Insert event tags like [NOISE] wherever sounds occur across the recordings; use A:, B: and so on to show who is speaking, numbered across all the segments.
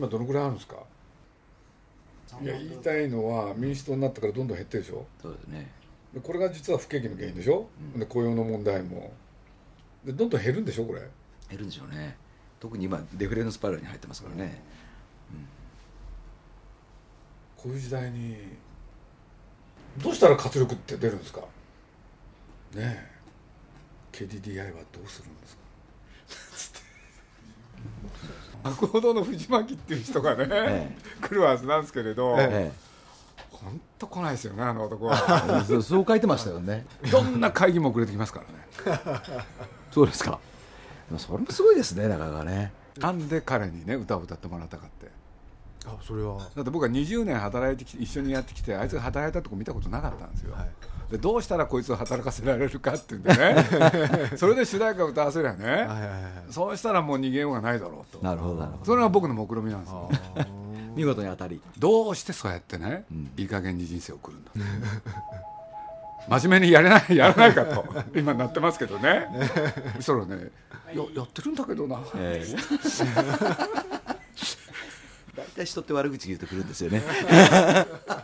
A: 今どのぐらいあるんですか？いや言いたいのは民主党になってからどんどん減ってるでしょ？
B: そうですね。
A: でこれが実は不景気の原因でしょ、うん、で雇用の問題も。でどんどん減るんでしょこれ？
B: 減るんでしょうね。特に今デフレのスパイラルに入ってますからね、
A: うん、こういう時代にどうしたら活力って出るんですか？ねえ。KDDI はどうするんですか？博報堂の藤巻っていう人がね、ええ、来るはずなんですけれど、ええ。本当来ないですよねあの男は。
C: そう書いてましたよね。
A: どんな会議も遅れてきますからね。[LAUGHS]
B: そうですか。それもすごいですねなかなかね。
A: なんで彼にね歌を歌ってもらったかって
C: あそれは。
A: だって僕は20年働いてきて一緒にやってきてあいつが働いたとこ見たことなかったんですよ、はい、でどうしたらこいつを働かせられるかっていうんでね。[LAUGHS] それで主題歌を歌わせりゃね、はいはいはい、そうしたらもう逃げようがないだろうと。
B: なるほどなるほど。
A: それが僕の目論見なんですよ。
B: 見事に当たり。
A: どうしてそうやってね、うん、いい加減に人生を送るんだ。真面目にやれない [LAUGHS] やらないかと今なってますけどね。そしたらねややってるんだけどな、えー [LAUGHS]
B: 大体人って悪口言うとくるんですよね。[LAUGHS]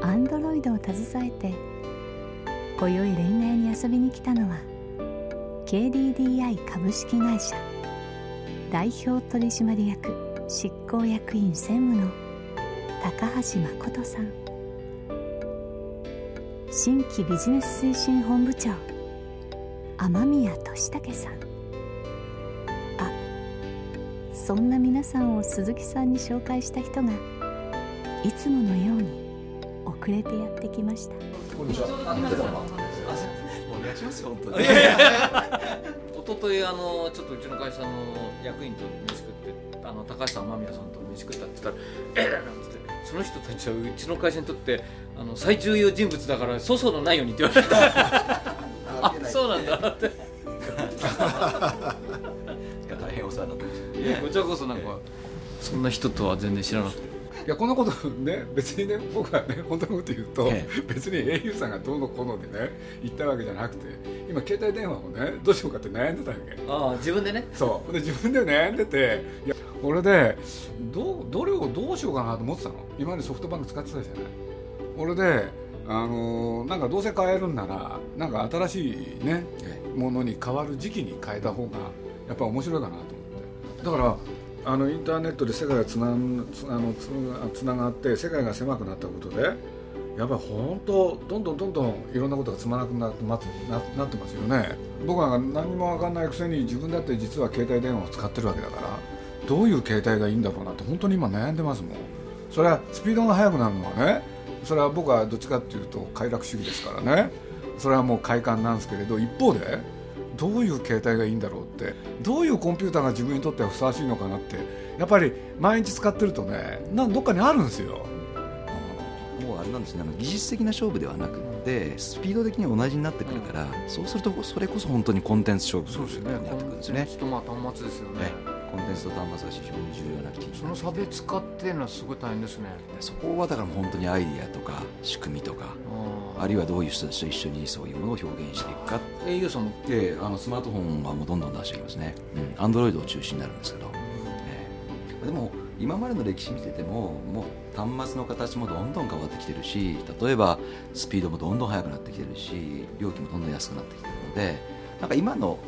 D: アンドロイドを携えて今宵恋愛に遊びに来たのは KDDI 株式会社代表取締役執行役員専務の高橋誠さん。新規ビジネス推進本部長雨宮俊武さん。あそんな皆さんを鈴木さんに紹介した人がいつものように遅れてやってきました。
E: こんにちは。お願いします。よ本当に。一昨日あのちょっとうちの会社の役員と飯食ってあの高橋さん雨宮さんと飯食ったって言ったら「えっ!」なんつってその人たちはうちの会社にとってあの最重要人物だから粗相のないようにって言われた。あそうなんだ。ってい
B: や大変お世話になってま
E: した。こちらこそなんかそんな人とは全然知らなくて
A: いやこんなことね別にね僕はね本当のこと言うと、ええ、別に au さんがどうのこうのでね言ったわけじゃなくて今携帯電話をねどうしようかって悩んでたわけ。
E: ああ自分でね。
A: そう。で自分で悩んでていやこれでどどれをどうしようかなと思ってたの。今までソフトバンク使ってたじゃない。俺であのー、なんかどうせ変えるんならなんか新しいねものに変わる時期に変えた方がやっぱ面白いかなと思って。だからあのインターネットで世界がつなあのつながって世界が狭くなったことでやっぱり本当どんどんどんどんいろんなことがつまなくなななってますよね。僕は何も分かんないくせに自分だって実は携帯電話を使ってるわけだからどういう携帯がいいんだろうなって本当に今悩んでますもん。それはスピードが速くなるのはねそれは僕はどっちかっていうと快楽主義ですからね。それはもう快感なんですけれど一方でどういう携帯がいいんだろうってどういうコンピューターが自分にとってはふさわしいのかなってやっぱり毎日使ってるとねなんどっかにあるんですよ。
B: もうあれなんですね。技術的な勝負ではなくてスピード的に同じになってくるから、そうするとそれこそ本当にコンテンツ勝負になってくるんですね。
E: とまあ端末ですよね。
B: コンデンスト端末が非常に重要な機器
E: その差別化っていうのはすごい大変ですね。
B: そこはだから本当にアイディアとか仕組みとかあるいはどういう人たちと一緒にそういうものを表現していくか
E: au さんも
B: であのスマートフォンはもうどんどん出していきますね、うん、アンドロイドを中心になるんですけど、えーでも今までの歴史見ててももう端末の形もどんどん変わってきてるし例えばスピードもどんどん速くなってきてるし料金もどんどん安くなってきてるのでなんか今の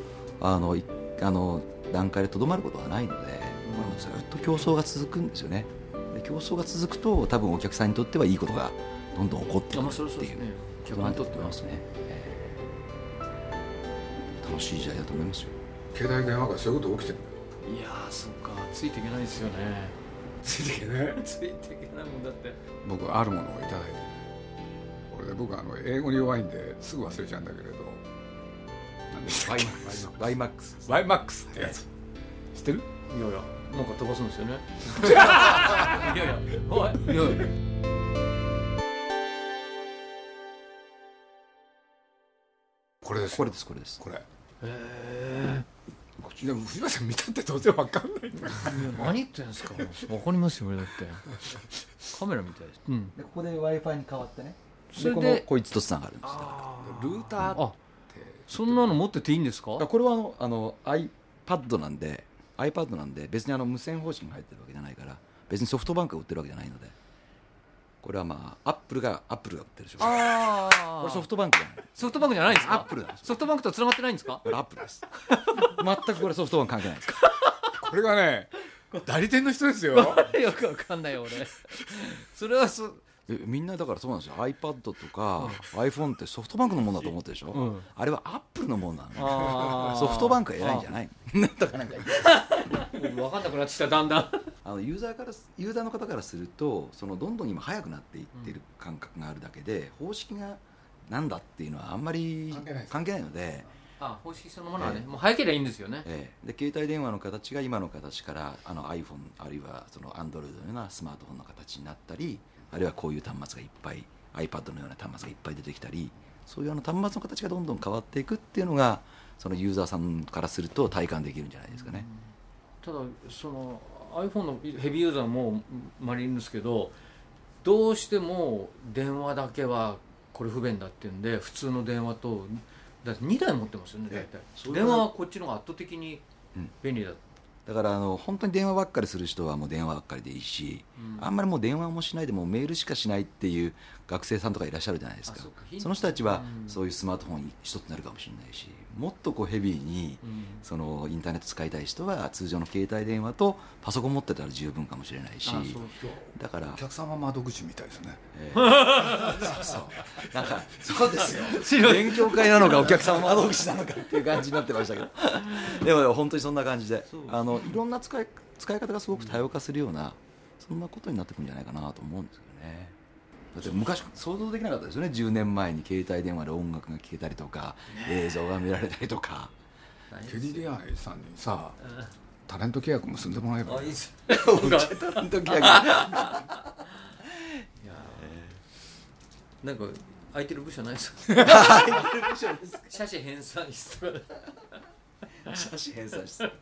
B: あのいあの段階でとどまることはないので、これもずっと競争が続くんですよね。で競争が続くと多分お客さんにとってはいいことがどんどん起こってくるっていう。
E: ね
B: そうなってきますね、えー楽しい時代だと思いますよ。
A: 携帯電話がそういうこと起きてる
E: いやーそっか。ついていけないですよね。
A: ついていけない？[LAUGHS]
E: ついていけないもんだって。
A: 僕あるものをいただいてね。これで僕あの英語に弱いんですぐ忘れちゃうんだけれど。何でしたっけ？
B: ワイマックス。
A: ワイマックス。ってやつ。知ってる？
E: いやいやなんか飛ばすんですよね。[LAUGHS] いやいやおい。いやいや
A: これです
B: これですこれです。
A: これ。
E: へ
A: でも藤原さん見たって当然わかんない。
E: 何言ってんですか。わかりますよ俺だって。カメラみたいです。うん。
B: でここで w i f i に変わってね。
E: それで
B: このこいつとつながるんです
A: ルーターっ
E: あそんなの持ってていいんですか？ら
B: これはあのあの iPad なんで iPad なんで別にあの無線方式が入ってるわけじゃないから別にソフトバンクが売ってるわけじゃないのでこれはまあアップルがアップルが売ってるでしょこ
E: あ
B: れソフトバンクじゃない。
E: ソフトバンクじゃないんですか？
B: アップルなんです
E: ソフトバンクと繋がってないんですか？
B: これアップルです。全くこれソフトバンク関係ないです。
A: これがね代理店の人ですよ
E: よくわかんないよ俺。それはそ
B: えみんなだからそうなんですよ。iPad とか iPhone ってソフトバンクのものだと思ってるでしょ、
E: うん。
B: あれはアップルのものなのソフトバンクは偉いんじゃない？のとかなん
E: 分 [LAUGHS] かんなくなってきただんだん
B: あのユーザーからユーザーの方からするとそのどんどん今速くなっていってる感覚があるだけで、方式がなんだっていうのはあんまり
A: 関係ない
B: ので、
E: あ方式そのものはね、
B: ええ。
E: もう早ければいいんですよね。
B: ええ。で携帯電話の形が今の形からあの iPhone あるいはその Android のようなスマートフォンの形になったりあるいはこういう端末がいっぱい iPad のような端末がいっぱい出てきたりそういうあの端末の形がどんどん変わっていくっていうのがそのユーザーさんからすると体感できるんじゃないですかね。
E: ただその iPhone のヘビーユーザーもまれいるんですけどどうしても電話だけはこれ不便だっていうんで普通の電話とだって2台持ってますよね大
B: え。
E: 体。電話はこっちの方が圧倒的に
B: うん。
E: 便利だ、
B: だからあの本当に電話ばっかりする人はもう電話ばっかりでいいし、
E: うん。
B: あんまりもう電話もしないでもうメールしかしないっていう学生さんとかいらっしゃるじゃないですか。
E: あそ
B: の人たちは
E: うん。
B: そういうスマートフォン一つになるかもしれないしもっとこうヘビーに
E: うん。
B: そのインターネット使いたい人は通常の携帯電話とパソコン持ってたら十分かもしれないしだから
A: お客様窓口みたいですね。
B: えー [LAUGHS] そうそう。なんかそうですよ。勉強会なのかお客様窓口なのかっていう感じになってましたけど。[LAUGHS] でも本当にそんな感じであのいろんな使い使い方がすごく多様化するようなそんなことになってくるんじゃないかなと思うんですけどねだって昔想像できなかったですよね。10年前に携帯電話で音楽が聴けたりとか映像が見られたりとか。
A: ケリリアンさんにさタレント契約結んでもらえば
E: あいいっす。[LAUGHS]
B: タレント契約。[LAUGHS]
E: なんか空いてる部署ないですか？写真編纂室。とか
B: 写真編纂室。[LAUGHS]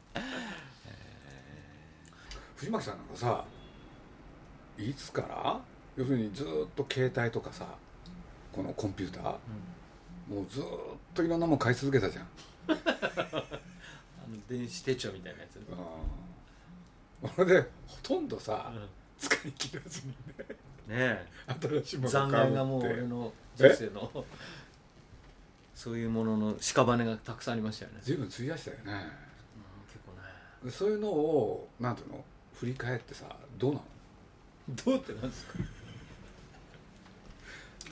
A: 藤巻さんなんかさいつから？要するにずっと携帯とかさこのコンピューター、もうずっといろんなもん買い続けたじゃん、[LAUGHS]
E: あの電子手帳みたいなやつ。
A: うん、それでほとんどさ、使い切らずにね
E: ねえ。
A: 新しいもの
E: 残
A: 買うって。
E: 骸がもう俺の人生のそういうものの屍がたくさんありましたよね、
A: 随分費やしたよね。
E: うん、結構ね。
A: でそういうのをなんていうの？振り返ってさどうなの？
E: どうってなんですか？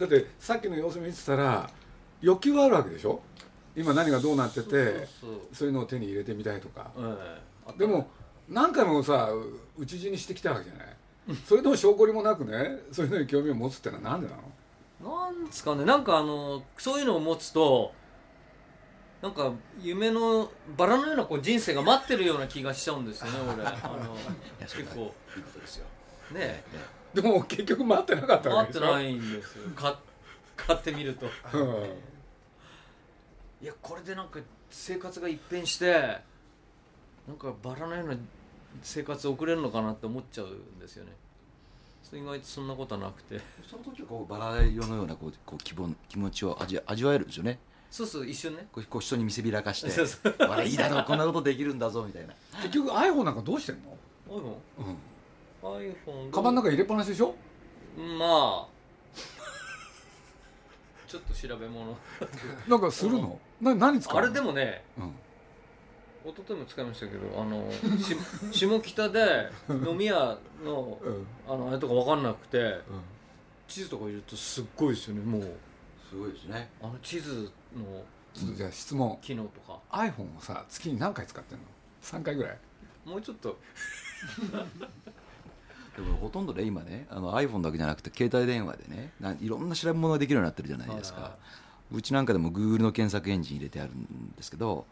A: だってさっきの様子見てたら欲求はあるわけでしょ？今何がどうなってて
E: そう
A: そういうのを手に入れてみたいとか。
E: ええ。
A: でも何回もさう討ち死にしてきたわけじゃない？それでも証拠りもなくね？そういうのに興味を持つってのはなんでなの？
E: なんですかね。なんかあのそういうのを持つとなんか夢のバラのようなこう人生が待ってるような気がしちゃうんですよね俺。あの結構。
B: いいことですよ。
E: ね
A: でも結局待ってなかったわけでしょ？
E: 待ってないんですよ。か買ってみると。
A: うん。
E: いやこれでなんか生活が一変してなんかバラのような生活送れるのかなって思っちゃうんですよね。それ意外とそんなことはなくて。
B: その時はこうバラ色のようなこうこう気分気持ちを味味わえるんですよね。
E: そうそう一瞬ね。
B: こうこう人に見せびらかして
E: そうそう「
B: わらいいだろうこんなことできるんだぞ」みたいな。
A: 結局 iPhone なんかどうしてんの、
E: iPhone
A: うん、
E: iPhone
A: カバンの中入れっぱなしでしょ？
E: まあ。[LAUGHS] ちょっと調べ物。[LAUGHS]
A: なんかするの？な何使うの？
E: あれでもね
A: うん。
E: 一昨日も使いましたけどあのし [LAUGHS] 下北で飲み屋の
A: うん。
E: あのあれとか分かんなくて地図とか入れるとすっごいですよねもう。
B: すごいですね。
E: あの地図の
A: じゃあ質問。
E: 機能とか。
A: iPhone をさ月に何回使ってんの？3回ぐらい。
E: もうちょっと
B: でもほとんどね今ねあの iPhone だけじゃなくて携帯電話でねないろんな調べ物ができるようになってるじゃないですか。うちなんかでも Google の検索エンジン入れてあるんですけど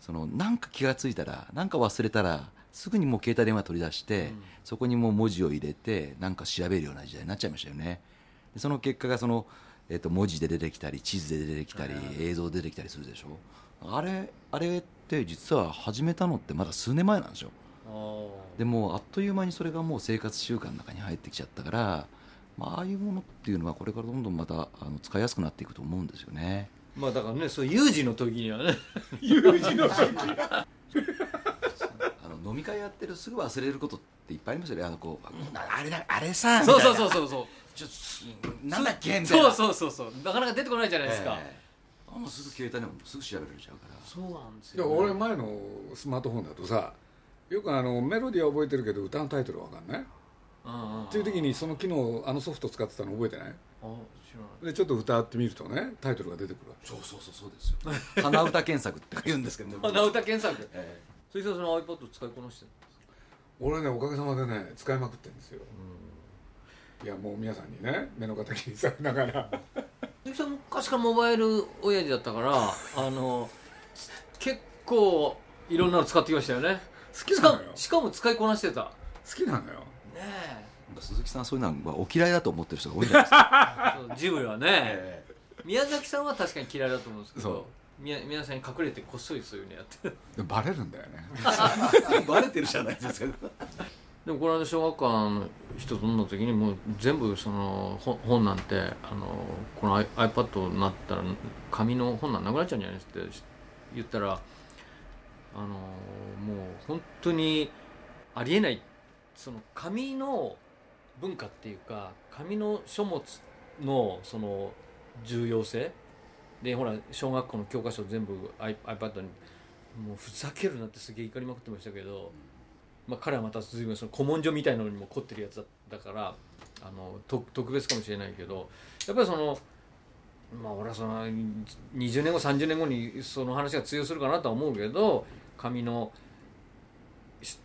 B: そのなんか気がついたらなんか忘れたらすぐにもう携帯電話取り出して、
E: うん。
B: そこにもう文字を入れてなんか調べるような時代になっちゃいましたよね。でその結果がその、えっと文字で出てきたり地図で出てきたり、映像で出てきたりするでしょ。あれあれって実は始めたのってまだ数年前なんですよ。
E: あ
B: でもあっという間にそれがもう生活習慣の中に入ってきちゃったから、まあああいうものっていうのはこれからどんどんまたあの使いやすくなっていくと思うんですよね。
E: ーまあだからねそう有事の時にはね。[LAUGHS]
B: あの飲み会やってるすぐ忘れることっていっぱいありますよね。あのこうなあれだあれさ
E: そうそう
B: う
E: そう。そうそう
B: ちょっとなんだっけ？みたいな。
E: そうそうそう。そうなかなか出てこないじゃないですか、
B: ええ。あもうすぐ携帯でもすぐ調べられちゃうから。
E: そうなんです
A: いや
E: よ、
A: 俺前のスマートフォンだとさよくあのメロディーは覚えてるけど歌のタイトルは分かんない？っていう時にその機能あのソフト使ってたの覚えてない？でちょっと歌ってみるとねタイトルが出てくる
B: そうそうそうそうですよ。[LAUGHS] 鼻歌検索って言うんですけどね。
E: 鼻歌検索？
B: え
E: そいつはその iPad 使いこなして。る
A: 俺ねおかげさまでね使いまくってるんですよ、いやもう皆さんにね目の敵にされながら。
E: 鈴木さん昔からモバイル親父だったからあの結構いろんなの使ってきましたよね
A: 好きなのよ。
E: しかも使いこなしてた。
A: 好きなのよ。
E: ねえ。
B: え鈴木さんそういうのはお嫌いだと思ってる人が多いんじゃないですか、[LAUGHS]
E: そうジブリはね、
B: え
E: 宮崎さんは確かに嫌いだと思うんですけ
A: そう。
E: ど宮宮崎さんに隠れてこっそりそういうのやってる。
A: でバレるんだよね。
B: え [LAUGHS] バレてるじゃないですか。
E: でもこの間小学館の人と飲んだ時にもう全部その本本なんてあのこの iPad になったら紙の本なんなくなっちゃうんじゃないですかって言ったらあのもう本当にありえないその紙の文化っていうか紙の書物のその重要性でほら小学校の教科書全部 iPad にもうふざけるなってすげえ怒りまくってましたけど、まあ、彼はまた随分その古文書みたいなのにも凝ってるやつだだからあのと特別かもしれないけどやっぱりそのまあ俺はその20年後30年後にその話が通用するかなとは思うけど紙のし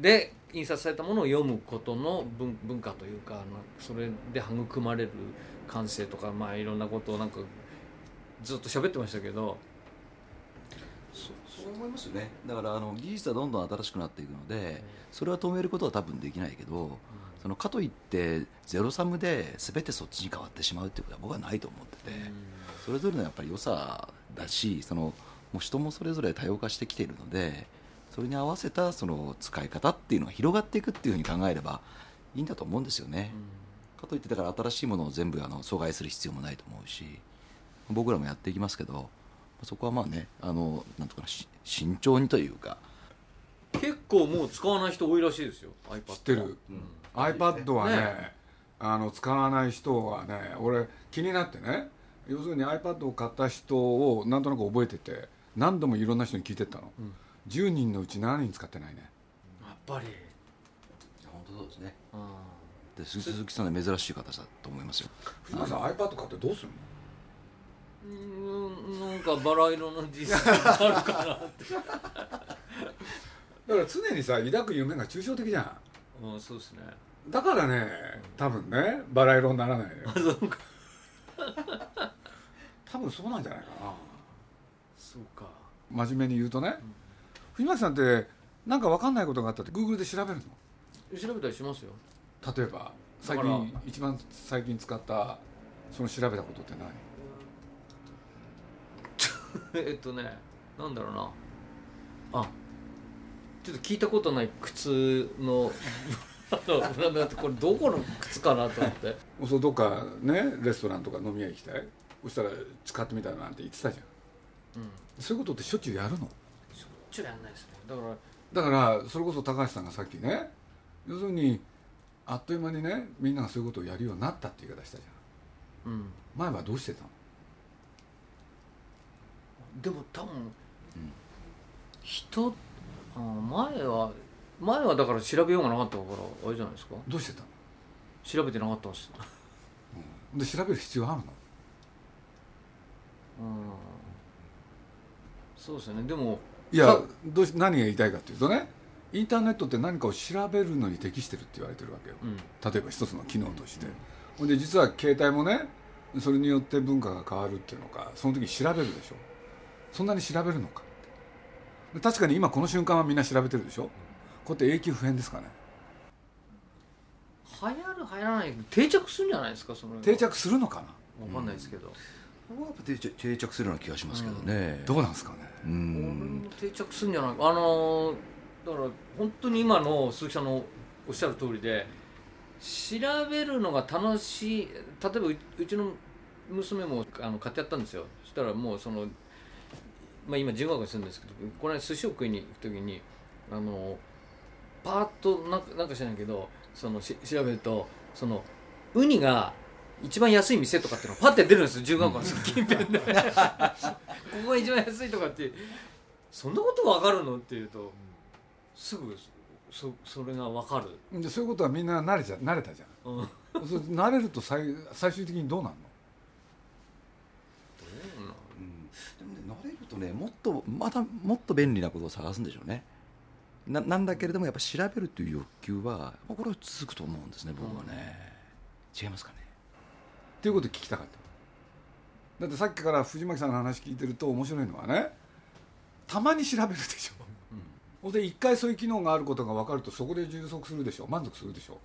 E: で印刷されたものを読むことの文文化というかそれで育まれる感性とかまあいろんなことをなんかずっと喋ってましたけど。
B: そそう思いますよね。だからあの技術はどんどん新しくなっていくのでそれは止めることは多分できないけどそのかといってゼロサムで全てそっちに変わってしまうっていうことは僕はないと思っててそれぞれのやっぱり良さだしそのもう人もそれぞれ多様化してきているのでそれに合わせたその使い方っていうのが広がっていくっていうふうに考えればいいんだと思うんですよね。かといってだから新しいものを全部あの阻害する必要もないと思うし僕らもやっていきますけどそこはまあねあのなんとか慎重にというか。
E: 結構もう使わない人多いらしいですよ iPad
A: 知ってる、iPad はね
E: ね。
A: あの使わない人はね俺気になってね要するに iPad を買った人をなんとなく覚えてて何度もいろんな人に聞いてったの、10人のうち7人使ってないね。
E: やっぱり。
B: 本当そうですね。
E: う
B: で鈴鈴木さんは珍しい方だと思いますよ。
A: 藤間さん iPad 買ってどうするの？
E: んなんかバラ色の実践があるかなって。
A: だから常にさ抱く夢が抽象的じゃん。
E: うんそうですね。
A: だからね多分ねバラ色にならないのよ。
E: そうか。
A: 多分そうなんじゃないかな
E: そうか。
A: 真面目に言うとね、藤巻さんって何か分かんないことがあったって Google で調べる
E: 調べたりしますよ。
A: の例えば最近一番最近使ったその調べたことって何？[LAUGHS]
E: えっとねなんだろうな。あちょっと聞いたことない靴の [LAUGHS] なんだこれどこの靴かなと思って。
A: そうどっかねレストランとか飲み屋行きたい？そしたら使ってみたいなんて言ってたじゃん。
E: うん
A: そういうことってしょっちゅうやるの？
E: しょっちゅうやんないですね。だから
A: だからそれこそ高橋さんがさっきね要するにあっという間にねみんながそういうことをやるようになったって言い方したじゃん。
E: うん。
A: 前はどうしてたの？
E: でも多分、人あ前は前はだから調べようがなかったからあれじゃないですか？
A: どうしてたの？
E: 調べてなかったんです
A: で調べる必要あるの？
E: うんそうですよね。でも
A: いや
E: か
A: どうし何が言いたいかっていうとねインターネットって何かを調べるのに適してるって言われてるわけよ。
E: うん。
A: 例えば一つの機能として。ほんで実は携帯もねそれによって文化が変わるっていうのかその時調べるでしょ。そんなに調べるのかで確かに今この瞬間はみんな調べてるでしょ。こうやって永久不変ですかね。
E: 流行る流行らない定着するんじゃないですかその
A: 定着するのかな。
E: わかんないですけど、
B: 僕はやっぱ定着定着するような気がしますけどね、
A: どうなんですかね。
B: う
E: 俺
B: ん。
E: も定着するんじゃない。あのーだから本当に今の鈴木さんのおっしゃる通りで調べるのが楽しい。例えばううちの娘もあの買ってやったんですよ。そしたらもうその、まあ、今自由学に住んでるんですけどこの間寿司を食いに行く時にあのパーッとなんかなんか知らないけどそのし調べるとそのウニが一番安い店とかっていうのがパッて出るんですよ自由学校の近辺で。[LAUGHS] ここが一番安いとかってそんなことわかるのっていうとすぐそそれがわかる、
A: でそういうことはみんな慣れちゃ慣れたじゃん。
E: うん、
A: それ慣れると最最終的にどうなるの？
B: うん？でもね慣れるとねもっとまだもっと便利なことを探すんでしょうね。ななんだけれどもやっぱ調べるという欲求はこれは続くと思うんですね僕はね、違いますかね？
A: っていうことを聞きたかった。だってさっきから藤巻さんの話聞いてると面白いのはねたまに調べるでしょ、ほん。で一回そういう機能があることが分かるとそこで充足するでしょ。満足するでしょ。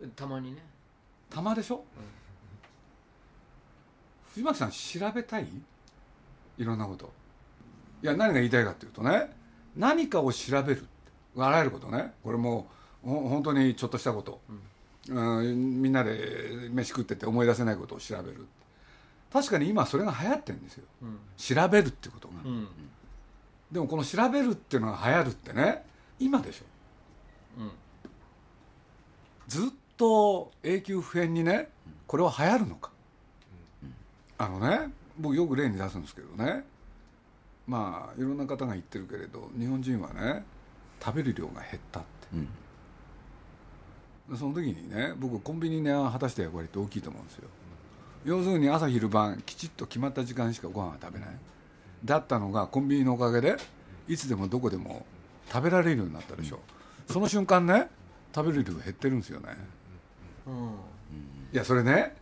E: うん、たまにね。
A: たまでしょ、藤巻さん調べたい？いろんなこと。いや何が言いたいかっていうとね何かを調べるあらゆることね。これもほ本当にちょっとしたこと、うん、みんなで飯食ってて思い出せないことを調べる。確かに今それが流行ってるんですよ。
E: うん。
A: 調べるっていうことが、
E: うん。
A: でもこの調べるっていうのが流行るってね今でしょ。
E: うん。
A: ずっと永久不変にねこれは流行るのか、あのね僕よく例に出すんですけどね。まあいろんな方が言ってるけれど日本人はね食べる量が減ったって。
B: うん。
A: でその時にね僕コンビニが果たした役割って大きいと思うんですよ。要するに朝昼晩きちっと決まった時間しかご飯が食べない。だったのがコンビニのおかげでいつでもどこでも食べられるようになったでしょ、その瞬間ね食べる量減ってるんですよね。
E: うん。
A: いやそれね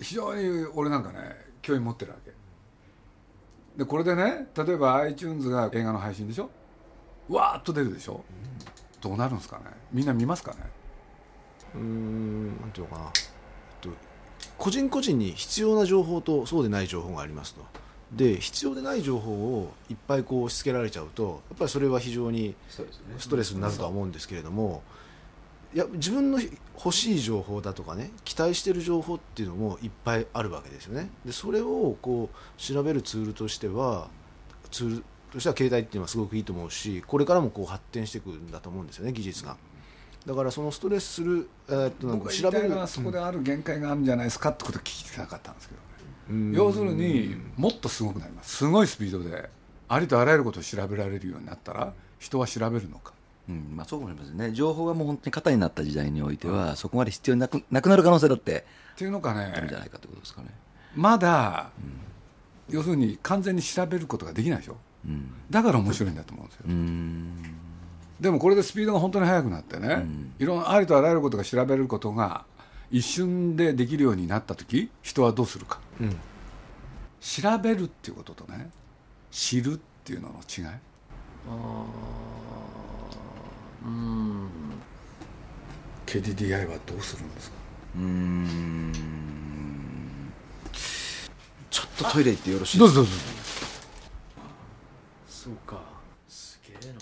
A: 非常に俺なんかね興味持ってるわけ。でこれでね例えば iTunes が映画の配信でしょ。わーっと出るでしょ。どうなるんですかね。みんな見ますかね
C: うーんなんていうのかな、えっと、個人個人に必要な情報とそうでない情報がありますと。で必要でない情報をいっぱいこう押し付けられちゃうとやっぱりそれは非常にストレスになるとは思うんですけれども、いや自分の欲しい情報だとかね期待している情報っていうのもいっぱいあるわけですよね。でそれをこう調べるツールとしてはツールとしては携帯っていうのはすごくいいと思うしこれからもこう発展していくんだと思うんですよね技術がだからそのストレスする、えーっとなん
A: 僕が
C: か調べる。
A: はそこである限界があるんじゃないですかってことを聞きたかったんですけどね。
C: うん。
A: 要するにもっとすごくなりますすごいスピードでありとあらゆることを調べられるようになったら人は調べるのか。
B: うん。まあ、そうかもしれませんね。情報がもう本当に肩になった時代においては、そこまで必要なくなくなる可能性だって
A: っていうのが
B: あるんじゃな
A: ね
B: いかということですかね、
A: まだ、要するに完全に調べることができないでしょ。
B: うん。
A: だから面白いんだと思うんですよ、
B: うーん
A: でもこれでスピードが本当に速くなってね、
B: ん。
A: いろんなありとあらゆることが調べることが一瞬でできるようになった時人はどうするか。
C: うん。
A: 調べるっていうこととね知るっていうのの違い。
E: あーうん、
A: KDDI はどうするんですか？
B: うーん。ちょっとトイレ行ってよろしいですか？
A: どうぞどうぞ
E: そうか。すげえな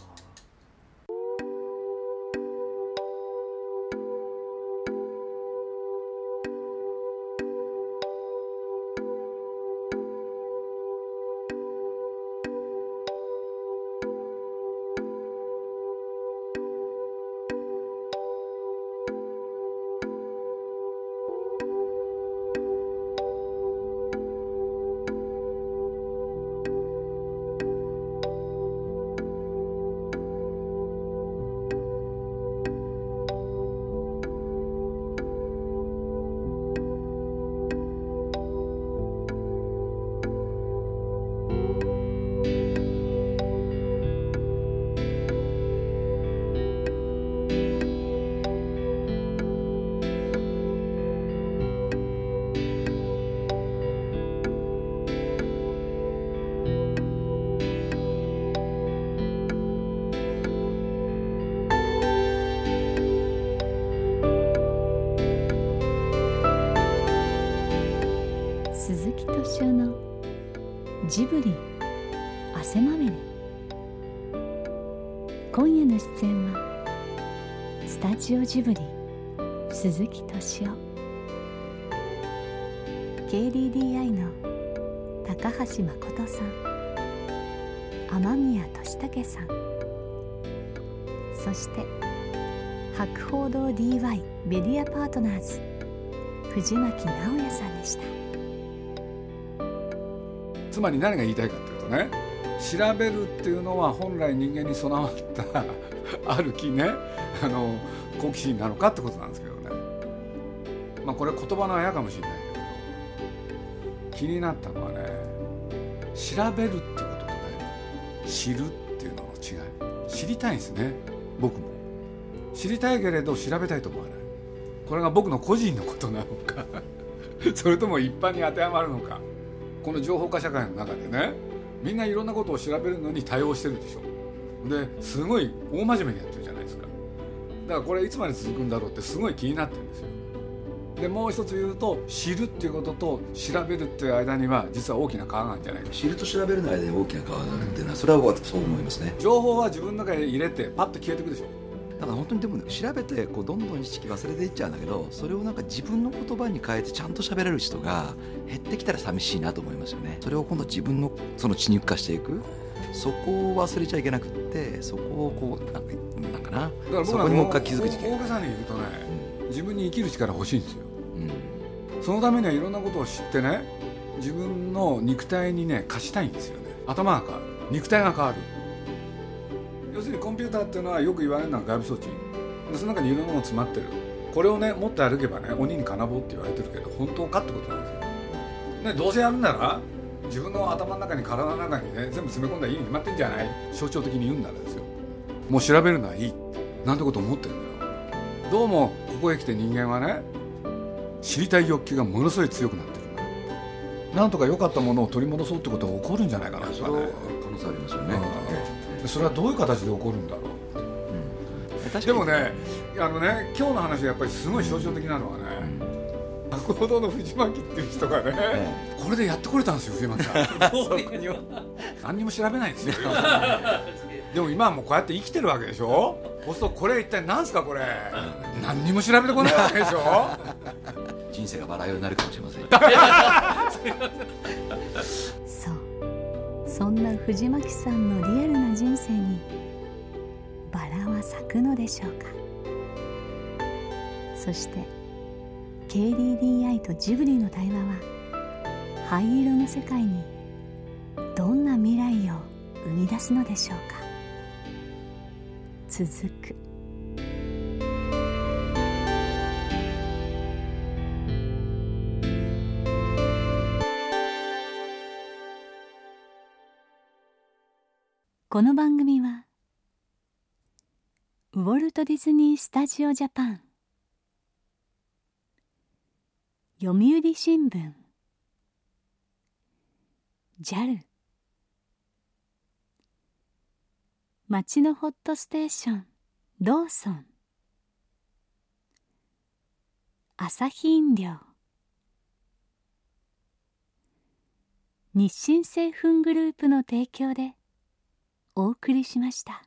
D: ジブリ汗まみれ。今夜の出演はスタジオジブリ鈴木敏夫。KDDI の高橋誠さん。雨宮俊武さん。そして博報堂 DY メディアパートナーズ藤巻直也さんでした。
A: つまり何が言いたいかっていうとね調べるっていうのは本来人間に備わった [LAUGHS] ある気ねあの好奇心なのかってことなんですけどね。まあこれ言葉のあやかもしれないけど気になったのはね調べるってこととね知るっていうのの違い。知りたいんですね僕も。知りたいけれど調べたいと思わない。これが僕の個人のことなのか [LAUGHS] それとも一般に当てはまるのか。この情報化社会の中でねみんないろんなことを調べるのに対応してるでしょ。ですごい大真面目にやってるじゃないですか。だからこれいつまで続くんだろうってすごい気になってるんですよ。でもう一つ言うと知るっていうことと調べるっていう間には実は大きな川があるんじゃないか。
B: 知ると調べるの間に大きな川があるっていうのはそれは僕はそう思いますね。
A: 情報は自分の中に入れてパッと消えていくでしょ
B: ただ本当にでも調べてこうどんどん意識忘れていっちゃうんだけどそれをなんか自分の言葉に変えてちゃんと喋れる人が減ってきたら寂しいなと思いますよねそれを今度自分のその血肉化していくそこを忘れちゃいけなくってそこをこうなんかなんかな？
A: だから僕
B: そこにもう一回気づく時期
A: 大げさに言うとね自分に生きる力欲しいんですよ。
B: うん。
A: そのためにはいろんなことを知ってね自分の肉体にね貸したいんですよね。頭が変わる。肉体が変わる要するにコンピューターっていうのはよく言われるのは外部装置。でその中にいろんなもの詰まってる。これをね持って歩けばね鬼に金棒って言われてるけど本当かってことなんですよ、ね、どうせやるなら自分の頭の中に体の中にね全部詰め込んだらいいに決まってんじゃない？象徴的に言うんならですよ。もう調べるのはいい。なんてこと思ってるんだよ。どうもここへ来て人間はね知りたい欲求がものすごい強くなってるなんとか良かったものを取り戻そうってことが起こるんじゃないかな
B: それは可能性ありますよね。
A: うん。でそれはどういう形で起こるんだろう？
B: うん。
A: でもねあのね今日の話でやっぱりすごい象徴的なのはね博報堂の藤巻っていう人がね、
B: え
A: これでやってこれたんですよ藤巻さん。[LAUGHS] 何にも調べないんですよ。でも今はもうこうやって生きてるわけでしょ？そうするとこれ一体何すかこれ？何にも調べてこないわけでしょ？
B: 人生がバラ色になるかもしれません [LAUGHS]
D: そうそんな藤巻さんのリアルな人生にバラは咲くのでしょうか？そして KDDI とジブリの対話は灰色の世界にどんな未来を生み出すのでしょうか？続くこの番組はウォルト・ディズニー・スタジオ・ジャパン読売新聞 JAL 町のホットステーションローソンアサヒ飲料日清製粉グループの提供でお送りしました。